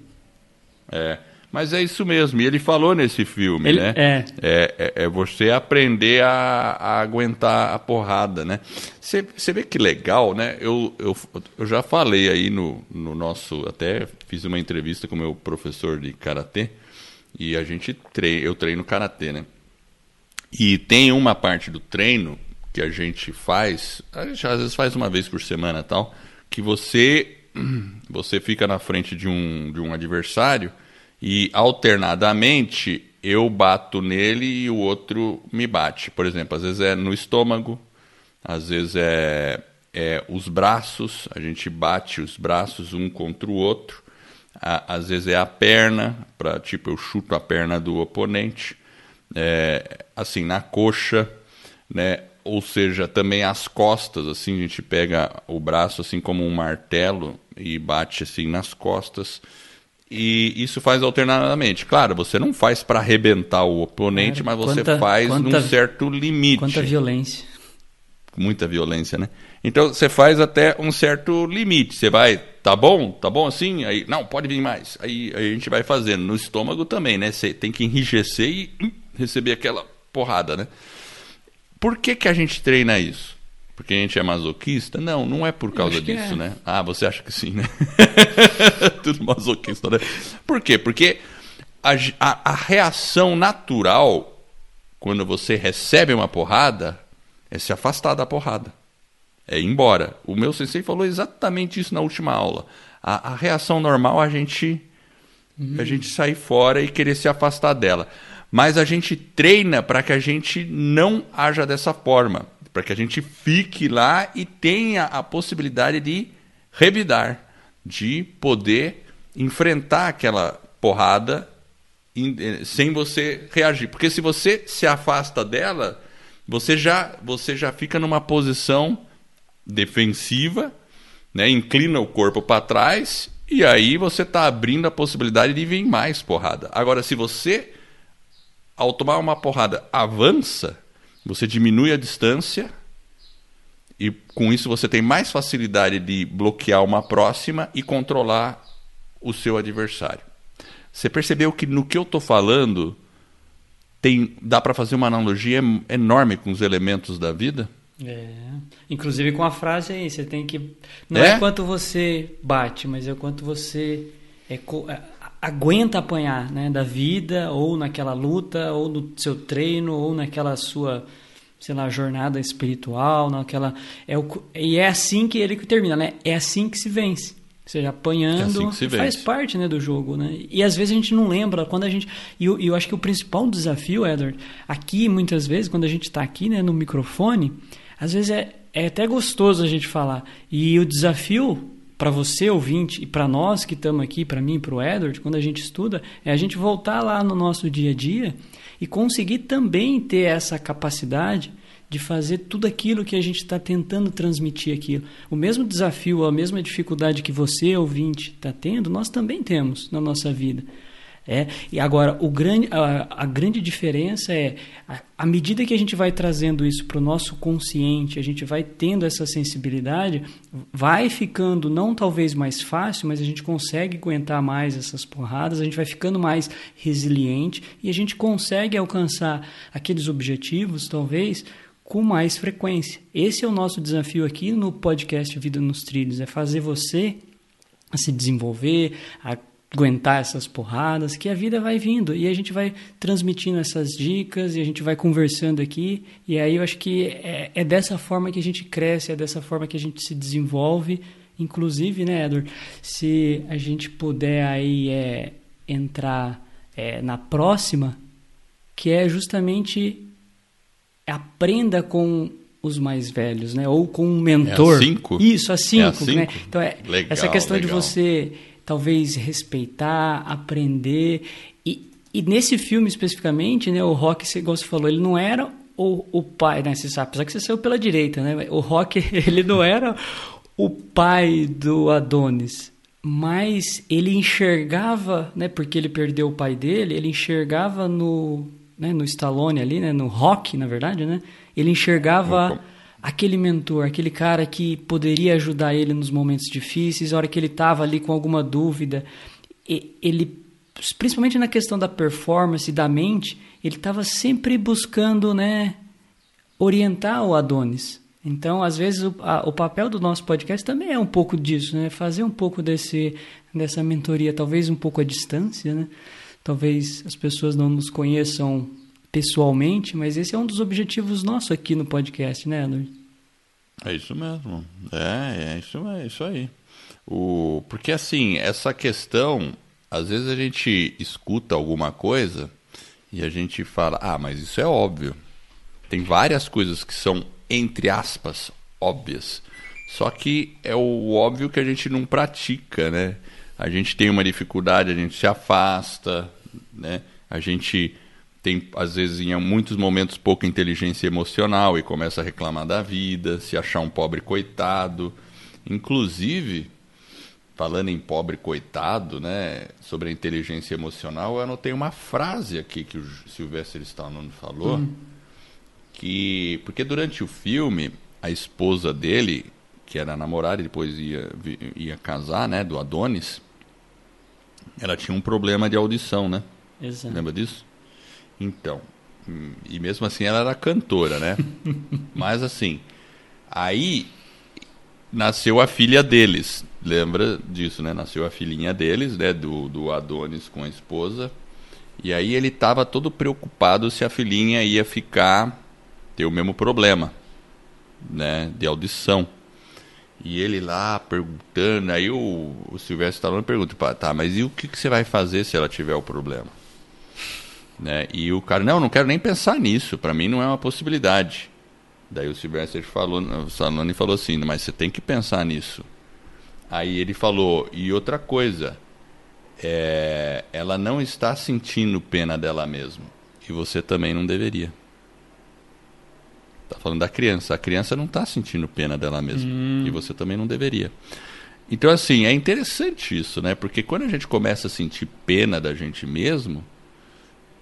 É. Mas é isso mesmo, e ele falou nesse filme, Ele- né? é. É, é, é você aprender a, a aguentar a porrada, né? Você vê que legal, né? Eu, eu, eu já falei aí no, no nosso. Até fiz uma entrevista com o meu professor de karatê, e a gente treina, eu treino karatê, né? E tem uma parte do treino que a gente faz, a gente às vezes faz uma vez por semana tal, que você você fica na frente de um, de um adversário e alternadamente eu bato nele e o outro me bate. Por exemplo, às vezes é no estômago, às vezes é, é os braços, a gente bate os braços um contra o outro. A- Às vezes é a perna, para tipo eu chuto a perna do oponente, é, assim na coxa, né? Ou seja, também as costas, assim a gente pega o braço assim como um martelo e bate assim nas costas. E isso faz alternadamente. Claro, você não faz para arrebentar o oponente, Claro. mas você Quanta- faz quanta- num certo limite Quanta violência. muita violência, né? Então você faz até um certo limite. Você vai, tá bom? Tá bom assim? Aí, não, pode vir mais. Aí, aí a gente vai fazendo. No estômago também, né? Você tem que enrijecer e receber aquela porrada, né? Por que, que a gente treina isso? Porque a gente é masoquista? Não, não é por causa disso, é. né? Ah, você acha que sim, né? Tudo masoquista, né? Por quê? Porque a, a- a reação natural quando você recebe uma porrada é se afastar da porrada. É ir embora. O meu sensei falou exatamente isso na última aula. A, a reação normal é a gente a gente sair fora e querer se afastar dela. Mas a gente treina para que a gente não haja dessa forma, para que a gente fique lá e tenha a possibilidade de revidar, de poder enfrentar aquela porrada eh, sem você reagir. Porque se você se afasta dela, você já, você já fica numa posição defensiva, né? inclina o corpo para trás e aí você está abrindo a possibilidade de vir mais porrada. Agora, se você, ao tomar uma porrada, avança, você diminui a distância e com isso você tem mais facilidade de bloquear uma próxima e controlar o seu adversário. Você percebeu que no que eu estou falando tem, dá para fazer uma analogia enorme com os elementos da vida? É. Inclusive com a frase aí, você tem que. Não É? é, quanto você bate, mas é quanto você é, co- a- aguenta apanhar, né? Da vida, ou naquela luta, ou no seu treino, ou naquela sua, sei lá, jornada espiritual, naquela. É o, e é assim que ele termina, né? É assim que se vence. Ou seja, apanhando É assim se faz parte né, do jogo, né? E às vezes a gente não lembra quando a gente. E eu, eu acho que o principal desafio, Edward, aqui muitas vezes, quando a gente está aqui né, no microfone, às vezes é, é até gostoso a gente falar. E o desafio para você, ouvinte, e para nós que estamos aqui, para mim e para o Edward, quando a gente estuda, é a gente voltar lá no nosso dia a dia e conseguir também ter essa capacidade de fazer tudo aquilo que a gente está tentando transmitir aquilo. O mesmo desafio, a mesma dificuldade que você, ouvinte, está tendo, nós também temos na nossa vida. É, e agora, o grande, a, a grande diferença é, a- à medida que a gente vai trazendo isso para o nosso consciente, a gente vai tendo essa sensibilidade, vai ficando não talvez mais fácil, mas a gente consegue aguentar mais essas porradas, a gente vai ficando mais resiliente e a gente consegue alcançar aqueles objetivos, talvez, com mais frequência. Esse é o nosso desafio aqui no podcast Vida nos Trilhos, é fazer você a se desenvolver, a aguentar essas porradas, que a vida vai vindo e a gente vai transmitindo essas dicas e a gente vai conversando aqui e aí eu acho que é, é dessa forma que a gente cresce, é dessa forma que a gente se desenvolve, inclusive, né, Edward, se a gente puder aí é, entrar é, na próxima, que é justamente aprenda com os mais velhos, né? Ou com um mentor. É a cinco? Isso, a cinco, É a cinco? né? Então é Legal, essa questão de legal. você talvez respeitar, aprender e, e nesse filme especificamente, né? O Rock, igual você falou, ele não era o, o pai, né? Você sabe, apesar que você saiu pela direita, né? O Rock, ele não era o pai do Adonis, mas ele enxergava, né? Porque ele perdeu o pai dele, ele enxergava no né, no Stallone ali, né, no Rock, na verdade, né? Ele enxergava aquele mentor, aquele cara que poderia ajudar ele nos momentos difíceis, a hora que ele estava ali com alguma dúvida, ele principalmente na questão da performance da mente, ele estava sempre buscando, né, orientar o Adonis. Então, às vezes, o, a, o, papel do nosso podcast também é um pouco disso, né? Fazer um pouco desse, dessa mentoria, talvez um pouco à distância, né? Talvez as pessoas não nos conheçam pessoalmente, mas esse é um dos objetivos nossos aqui no podcast, né, Edward? É isso mesmo. É, é isso, é isso aí. O, porque assim, essa questão, às vezes a gente escuta alguma coisa e a gente fala, ah, mas isso é óbvio. Tem várias coisas que são, entre aspas, óbvias. Só que é o óbvio que a gente não pratica, né? A gente tem uma dificuldade, a gente se afasta, né? A gente tem, às vezes, em muitos momentos, pouca inteligência emocional e começa a reclamar da vida, se achar um pobre coitado. Inclusive, falando em pobre coitado, né, sobre a inteligência emocional, eu anotei uma frase aqui que o Sylvester Stallone falou. Hum que porque durante o filme a esposa dele, que era namorada e depois ia, ia casar, né, do Adonis, ela tinha um problema de audição, né? Exato. Lembra disso? Então, e mesmo assim ela era cantora, né? Mas assim, aí nasceu a filha deles. Lembra disso, né? Nasceu a filhinha deles, né? Do, do Adonis com a esposa. E aí ele estava todo preocupado se a filhinha ia ficar ter o mesmo problema, né, de audição. E ele lá perguntando, aí o, o Silvestre Stallone pergunta, tá, mas e o que, que você vai fazer se ela tiver o problema? Né? E o cara, não, não quero nem pensar nisso, para mim não é uma possibilidade. Daí o Silvestre falou, o Stallone falou assim, mas você tem que pensar nisso. Aí ele falou, e outra coisa, é, ela não está sentindo pena dela mesma. E você também não deveria. Tá falando da criança. A criança não está sentindo pena dela mesma. Hum. E você também não deveria. Então, assim, é interessante isso, né? Porque quando a gente começa a sentir pena da gente mesmo,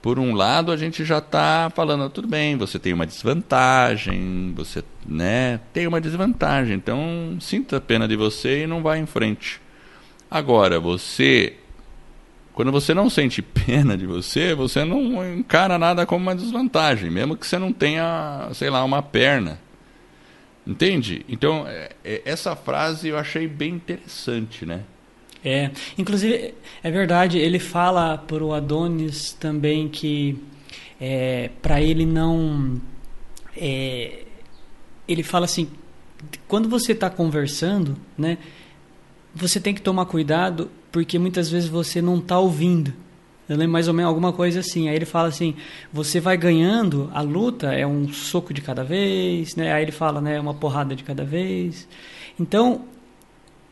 por um lado a gente já está falando, tudo bem, você tem uma desvantagem, você né, tem uma desvantagem, então sinta pena de você e não vá em frente. Agora, você quando você não sente pena de você, você não encara nada como uma desvantagem, mesmo que você não tenha, sei lá, uma perna. Entende? Então, é, é, essa frase eu achei bem interessante, né? É, inclusive, é verdade, ele fala para o Adonis também que é, para ele não. É, ele fala assim: quando você está conversando, né, você tem que tomar cuidado porque muitas vezes você não está ouvindo. Eu lembro mais ou menos alguma coisa assim. Aí ele fala assim: você vai ganhando, a luta é um soco de cada vez, né? Aí ele fala, né? Uma porrada de cada vez. Então,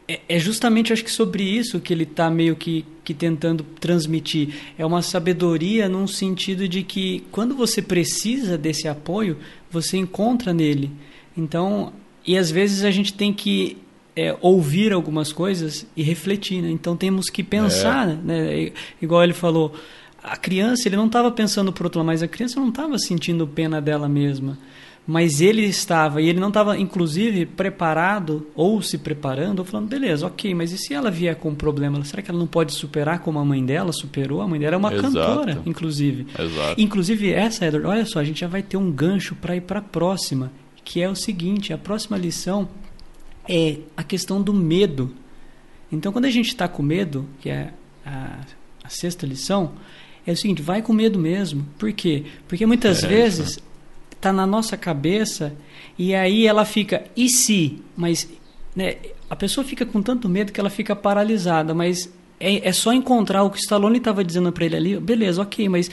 é, é justamente acho que sobre isso que ele está meio que, que tentando transmitir. É uma sabedoria num sentido de que quando você precisa desse apoio, você encontra nele. Então, e às vezes a gente tem que é, ouvir algumas coisas e refletir, né? Então temos que pensar, é. né? Igual ele falou, a criança, ele não estava pensando por outro lado, mas a criança não estava sentindo pena dela mesma. Mas ele estava, e ele não estava, inclusive, preparado ou se preparando, ou falando, beleza, ok, mas e se ela vier com um problema? Será que ela não pode superar como a mãe dela superou? A mãe dela é uma Exato. cantora, inclusive. Exato. Inclusive, essa, Edward, olha só, a gente já vai ter um gancho para ir para a próxima, que é o seguinte: a próxima lição é a questão do medo. Então, quando a gente está com medo, que é a, a, sexta lição, é o seguinte: vai com medo mesmo. Por quê? Porque muitas é, vezes está na nossa cabeça e aí ela fica, e se? Mas né, a pessoa fica com tanto medo que ela fica paralisada, mas é, é só encontrar o que o Stallone estava dizendo para ele ali, beleza, ok, mas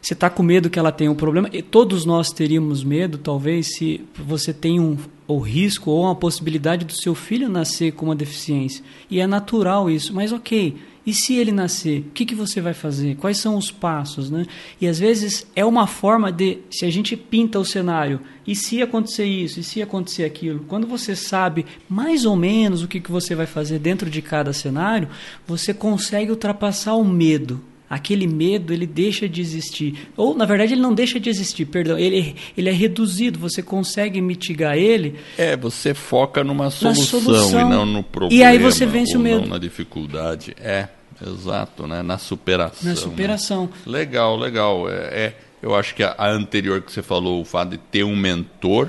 você está com medo que ela tenha um problema? E todos nós teríamos medo, talvez, se você tem um o risco ou uma possibilidade do seu filho nascer com uma deficiência. E é natural isso, mas ok. E se ele nascer, o que, que você vai fazer? Quais são os passos? Né? E às vezes é uma forma de, se a gente pinta o cenário, e se acontecer isso, e se acontecer aquilo, quando você sabe mais ou menos o que, que você vai fazer dentro de cada cenário, você consegue ultrapassar o medo aquele medo ele deixa de existir. Ou, na verdade, ele não deixa de existir, perdão. Ele, ele é reduzido, você consegue mitigar ele. É, você foca numa solução, solução. e não no problema. E aí você vence o medo. na dificuldade. É, exato, né? Na superação. Na superação. Né? Legal, legal. É, é, eu acho que a, a anterior que você falou, o fato de ter um mentor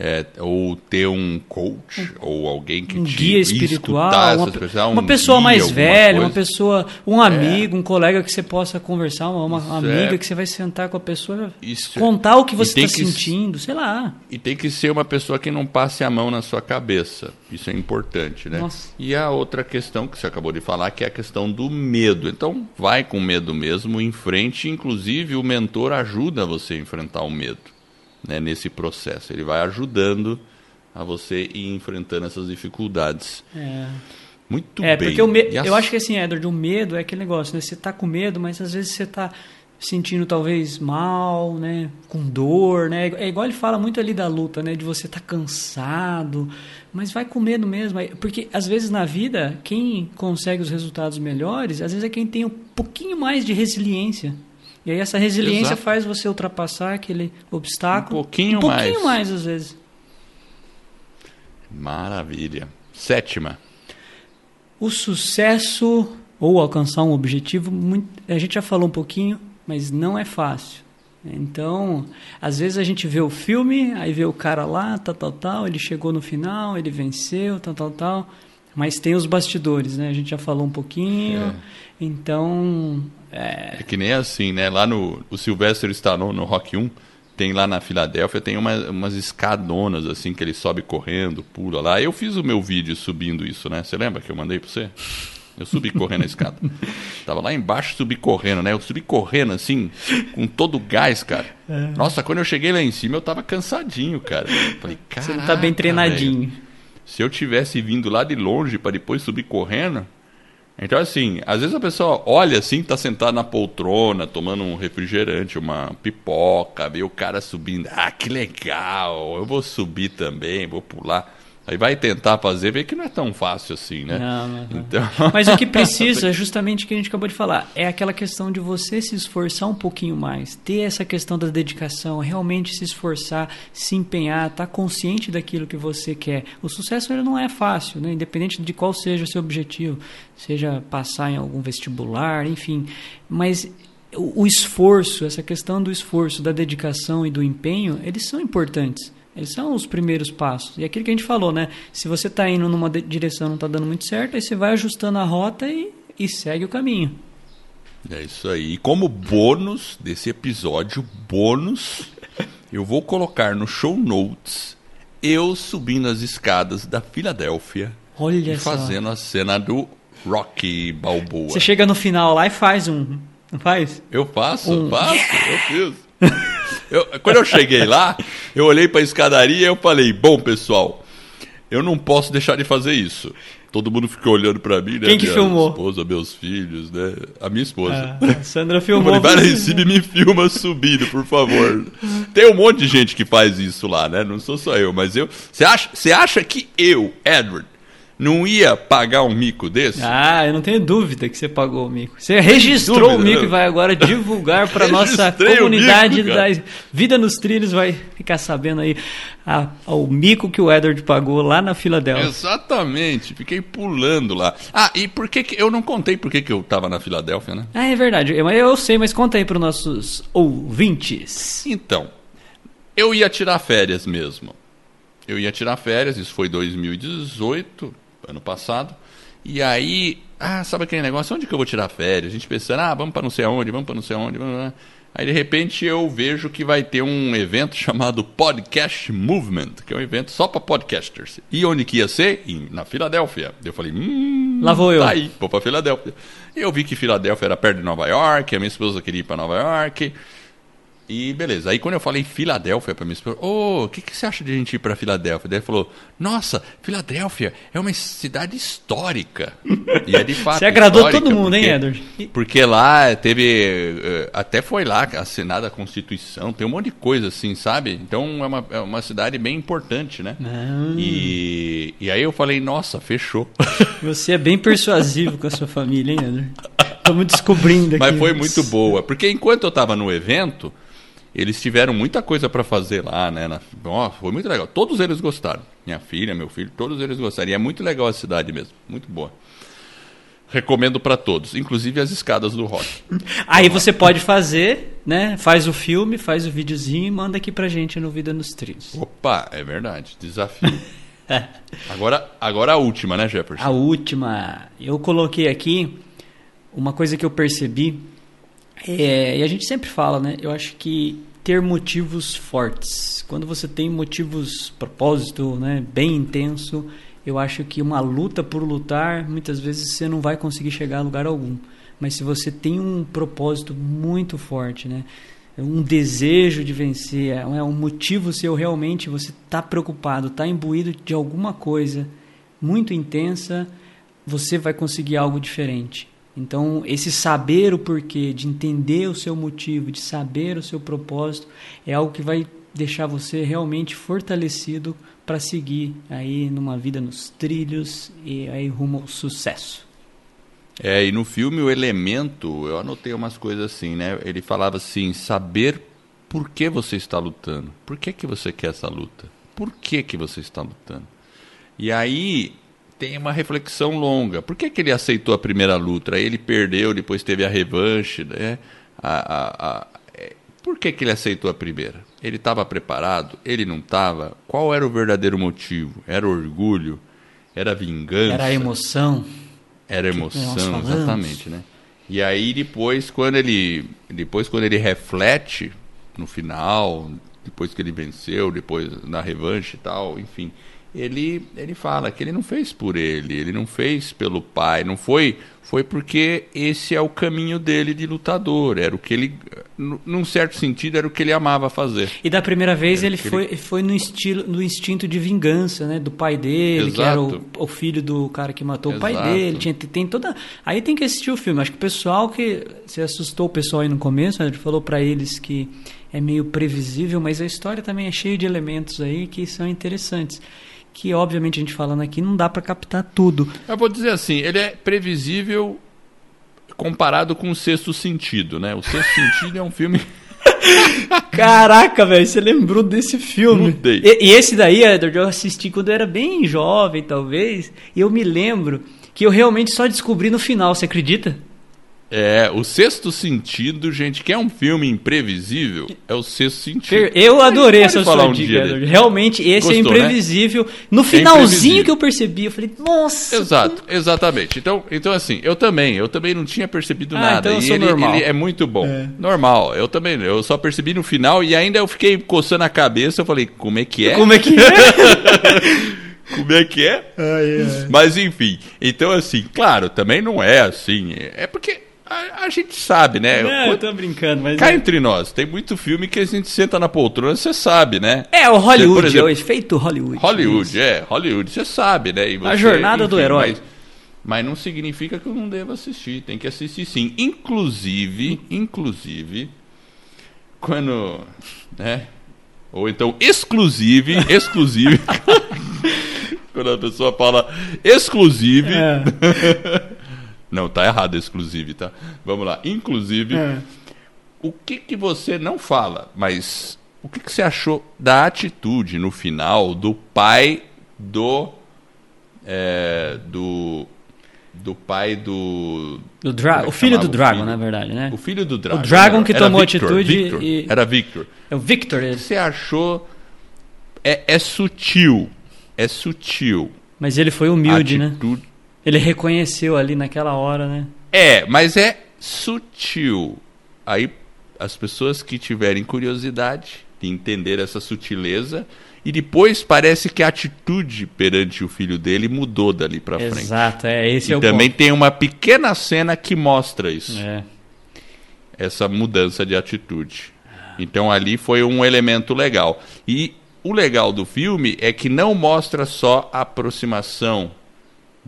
é, ou ter um coach um, ou alguém que um te guia espiritual, uma, pessoa, uma pessoa mais velha, uma pessoa, um é. amigo, é. um colega que você possa conversar, uma, uma amiga é. que você vai sentar com a pessoa, Isso. contar o que você está sentindo, sei lá. E tem que ser uma pessoa que não passe a mão na sua cabeça. Isso é importante, né? Nossa. E a outra questão que você acabou de falar, que é a questão do medo. Então, vai com medo mesmo em frente, inclusive o mentor ajuda você a enfrentar o medo né, nesse processo. Ele vai ajudando a você ir enfrentando essas dificuldades. É. Muito é, bem. Porque o me... Eu acho que assim, Edward, o medo é aquele negócio, né? Você está com medo, mas às vezes você está sentindo talvez mal, né? Com dor, né? É igual ele fala muito ali da luta, né? De você estar tá cansado, mas vai com medo mesmo. Porque às vezes na vida, quem consegue os resultados melhores, às vezes é quem tem um pouquinho mais de resiliência. E aí essa resiliência Exato. faz você ultrapassar aquele obstáculo. Um pouquinho, um pouquinho mais. mais às vezes. Maravilha. Sétima. O sucesso ou alcançar um objetivo, muito, a gente já falou um pouquinho, mas não é fácil. Então, às vezes a gente vê o filme, aí vê o cara lá, tal, tal, tal, ele chegou no final, ele venceu, tal, tal, tal. Mas tem os bastidores, né? A gente já falou um pouquinho. É. Então. É... é... que nem assim, né? Lá no. O Sylvester Stallone no Rock 1, tem lá na Filadélfia, tem uma, umas escadonas assim que ele sobe correndo, pula lá. Eu fiz o meu vídeo subindo isso, né? Você lembra que eu mandei pra você? Eu subi correndo a escada. Tava lá embaixo, subi correndo, né? Eu subi correndo assim, com todo o gás, cara. É. Nossa, quando eu cheguei lá em cima, eu tava cansadinho, cara. Falei, cara. Você não tá bem treinadinho. Véio. Se eu tivesse vindo lá de longe para depois subir correndo. Então, assim, às vezes a pessoa olha assim, tá sentado na poltrona, tomando um refrigerante, uma pipoca, vê o cara subindo. Ah, que legal, eu vou subir também, vou pular. Aí vai tentar fazer, vê que não é tão fácil assim, né? Não, não, não. Então... Mas o que precisa, é justamente o que a gente acabou de falar, é aquela questão de você se esforçar um pouquinho mais, ter essa questão da dedicação, realmente se esforçar, se empenhar, estar tá consciente daquilo que você quer. O sucesso ele não é fácil, né? independente de qual seja o seu objetivo, seja passar em algum vestibular, enfim. Mas o esforço, essa questão do esforço, da dedicação e do empenho, eles são importantes. Eles são os primeiros passos. E aquilo que a gente falou, né? Se você está indo numa direção não está dando muito certo, aí você vai ajustando a rota e, e segue o caminho. É isso aí. E como bônus desse episódio, bônus, eu vou colocar no show notes eu subindo as escadas da Filadélfia Olha e fazendo só. a cena do Rocky Balboa. Você chega no final lá e faz um, não faz? Eu faço, um... faço, eu fiz. Eu, quando eu cheguei lá, eu olhei para a escadaria e eu falei: Bom, pessoal, eu não posso deixar de fazer isso. Todo mundo ficou olhando para mim, né? Quem que minha filmou? esposa, meus filhos, né? A minha esposa. Ah, a Sandra filmou. Eu falei, Recife, me filma subindo, por favor. Tem um monte de gente que faz isso lá, né? Não sou só eu, mas eu. Você acha, acha que eu, Edward, não ia pagar um mico desse? Ah, eu não tenho dúvida que você pagou o mico. Você registrou dúvida, o mico e vai agora divulgar para nossa comunidade mico, da Vida nos Trilhos, vai ficar sabendo aí a, o mico que o Edward pagou lá na Filadélfia. Exatamente, fiquei pulando lá. Ah, e por que, que eu não contei por que, que eu estava na Filadélfia, né? Ah, é verdade. Eu, eu sei, mas conta aí para os nossos ouvintes. Então, eu ia tirar férias mesmo. Eu ia tirar férias, isso foi 2018 ano passado. E aí, ah, sabe aquele negócio? Onde que eu vou tirar férias? A gente pensando, ah, vamos para não sei aonde, vamos para não sei aonde. Vamos... Aí de repente eu vejo que vai ter um evento chamado Podcast Movement, que é um evento só para podcasters. E onde que ia ser? na Filadélfia. Eu falei, hum, lá vou eu. Tá aí, vou para Filadélfia. Eu vi que Filadélfia era perto de Nova York, a minha esposa queria ir para Nova York. E beleza. Aí quando eu falei Filadélfia para minha esposa, ô, oh, o que, que você acha de a gente ir para Filadélfia? Daí ele falou, nossa, Filadélfia é uma cidade histórica. E é de fato. Você agradou todo mundo, porque, hein, Edward? Porque lá teve. Eh, até foi lá assinada a Constituição, tem um monte de coisa assim, sabe? Então é uma, é uma cidade bem importante, né? Ah. E, e aí eu falei, nossa, fechou. Você é bem persuasivo com a sua família, hein, Edward? Estamos descobrindo aqui. Mas foi muito boa. Porque enquanto eu estava no evento, eles tiveram muita coisa para fazer lá, né? Na, oh, foi muito legal. Todos eles gostaram. Minha filha, meu filho, todos eles gostaram. E é muito legal a cidade mesmo. Muito boa. Recomendo para todos, inclusive as escadas do rock. Aí você pode fazer, né? Faz o filme, faz o videozinho e manda aqui pra gente no Vida nos Trilhos. Opa, é verdade. Desafio. agora, agora a última, né, Jefferson? A última. Eu coloquei aqui uma coisa que eu percebi. É, e a gente sempre fala, né? Eu acho que ter motivos fortes. Quando você tem motivos, propósito, né, bem intenso, eu acho que uma luta por lutar, muitas vezes você não vai conseguir chegar a lugar algum. Mas se você tem um propósito muito forte, né? um desejo de vencer, é um motivo seu realmente, você está preocupado, está imbuído de alguma coisa muito intensa, você vai conseguir algo diferente. Então, esse saber o porquê, de entender o seu motivo, de saber o seu propósito, é algo que vai deixar você realmente fortalecido para seguir aí numa vida nos trilhos e aí rumo ao sucesso. É, e no filme o elemento, eu anotei umas coisas assim, né? Ele falava assim, saber por que você está lutando. Por que que você quer essa luta? Por que que você está lutando? E aí tem uma reflexão longa. Por que que ele aceitou a primeira luta? Aí ele perdeu, depois teve a revanche, né? A, a, a, é, por que que ele aceitou a primeira? Ele estava preparado? Ele não estava? Qual era o verdadeiro motivo? Era orgulho? Era vingança? Era emoção? Era emoção, exatamente, né? E aí depois quando ele depois quando ele reflete no final, depois que ele venceu, depois na revanche e tal, enfim, ele, ele fala que ele não fez por ele, ele não fez pelo pai, não foi foi porque esse é o caminho dele de lutador, era o que ele, num certo sentido, era o que ele amava fazer. E da primeira vez ele foi, ele... foi no estilo, no instinto de vingança, né, do pai dele, Exato. que era o, o, filho do cara que matou Exato. o pai dele, tinha, tem toda, aí tem que assistir o filme. Acho que o pessoal que se assustou o pessoal aí no começo, né, ele falou para eles que é meio previsível, mas a história também é cheia de elementos aí que são interessantes que obviamente a gente falando aqui não dá para captar tudo. Eu vou dizer assim, ele é previsível comparado com o Sexto Sentido, né? O Sexto Sentido é um filme Caraca, velho, você lembrou desse filme? Mudei. E, e, esse daí, Edward, eu assisti quando eu era bem jovem, talvez, e eu me lembro que eu realmente só descobri no final, você acredita? É, o Sexto Sentido, gente, que é um filme imprevisível, é o Sexto Sentido. Eu adorei essa sua um dica. Realmente, esse é Gostou, é imprevisível. Né? No finalzinho é que eu percebi, eu falei, nossa. Exato, que... exatamente. Então, então, assim, eu também, eu também não tinha percebido ah, nada. Então e ele, ele é muito bom. É. Normal, eu também, eu só percebi no final e ainda eu fiquei coçando a cabeça, eu falei, como é que é? Como é que é? Como é que é? Mas enfim, então assim, claro, também não é assim. É porque a, a, gente sabe, né? Não, eu tô brincando, mas. Cá é... entre nós, tem muito filme que a gente senta na poltrona, você sabe, né? É, o Hollywood, você, exemplo, é o efeito Hollywood. Hollywood, isso. é, Hollywood, você sabe, né? Você, a jornada enfim, do herói. Mas, mas, não significa que eu não devo assistir, tem que assistir sim. Inclusive, inclusive, quando. né? Ou então, exclusive, exclusive. quando a pessoa fala exclusive. É. Não, tá errado exclusive, tá? Vamos lá. Inclusive, é. o que que você não fala, mas o que que você achou da atitude no final do pai do é, do do pai do. do Dra é o filho do Dragon, na verdade, né? O filho do Dragon. O Dragon que tomou Victor, atitude. Victor, e... Era Victor. É o Victor. O que você achou? É, é sutil. É sutil. Mas ele foi humilde, atitude... né? Ele reconheceu ali naquela hora, né? É, mas é sutil. Aí as pessoas que tiverem curiosidade de entender essa sutileza e depois parece que a atitude perante o filho dele mudou dali para frente. Exato, é esse e é o também ponto. tem uma pequena cena que mostra isso. É. Essa mudança de atitude. Então ali foi um elemento legal. E o legal do filme é que não mostra só a aproximação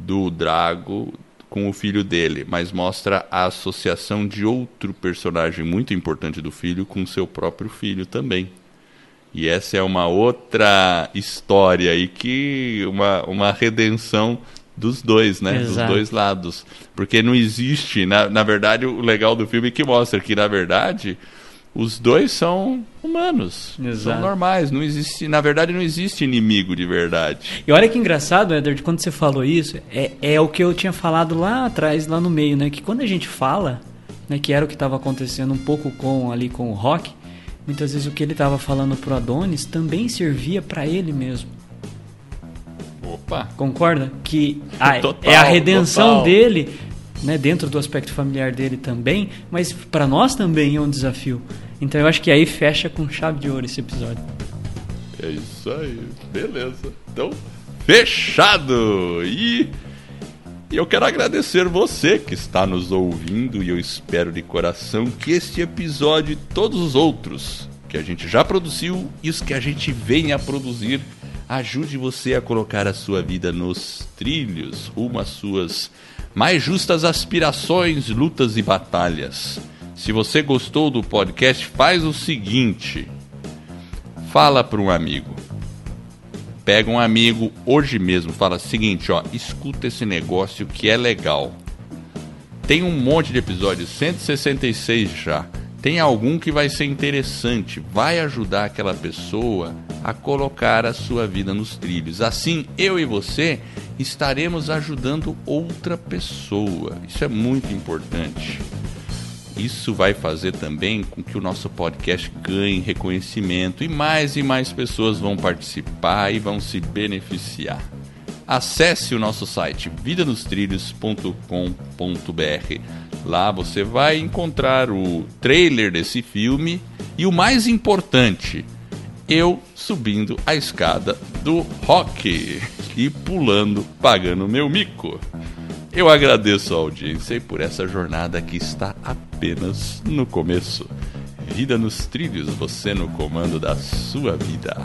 do Drago com o filho dele, mas mostra a associação de outro personagem muito importante do filho com seu próprio filho também. E essa é uma outra história aí que uma, uma redenção dos dois, né? Exato. Dos dois lados. Porque não existe, na, na verdade, o legal do filme é que mostra que, na verdade, os dois são humanos. Exato. São normais. Não existe, na verdade, não existe inimigo de verdade. E olha que engraçado, Edward, quando você falou isso, é, é o que eu tinha falado lá atrás, lá no meio, né? Que quando a gente fala, né, que era o que estava acontecendo um pouco com ali com o Rock, muitas vezes o que ele estava falando pro Adonis também servia para ele mesmo. Opa! Concorda? Que a- Total, é a redenção total. dele, né, dentro do aspecto familiar dele também, mas para nós também é um desafio. Então eu acho que aí fecha com chave de ouro esse episódio. É isso aí, beleza. Então, fechado! E eu quero agradecer você que está nos ouvindo e eu espero de coração que este episódio e todos os outros que a gente já produziu e os que a gente vem a produzir ajude você a colocar a sua vida nos trilhos rumo às suas mais justas aspirações, lutas e batalhas. Se você gostou do podcast, faz o seguinte: fala para um amigo. Pega um amigo hoje mesmo, fala o seguinte, ó, escuta esse negócio que é legal. Tem um monte de episódios, 166 já. Tem algum que vai ser interessante, vai ajudar aquela pessoa a colocar a sua vida nos trilhos. Assim, eu e você estaremos ajudando outra pessoa. Isso é muito importante. Isso vai fazer também com que o nosso podcast ganhe reconhecimento e mais e mais pessoas vão participar e vão se beneficiar. Acesse o nosso site vidanostrilhos.com.br. Lá você vai encontrar o trailer desse filme e o mais importante, eu subindo a escada do rock e pulando, pagando meu mico. Eu agradeço a audiência e por essa jornada que está apenas no começo. Vida nos trilhos, você no comando da sua vida.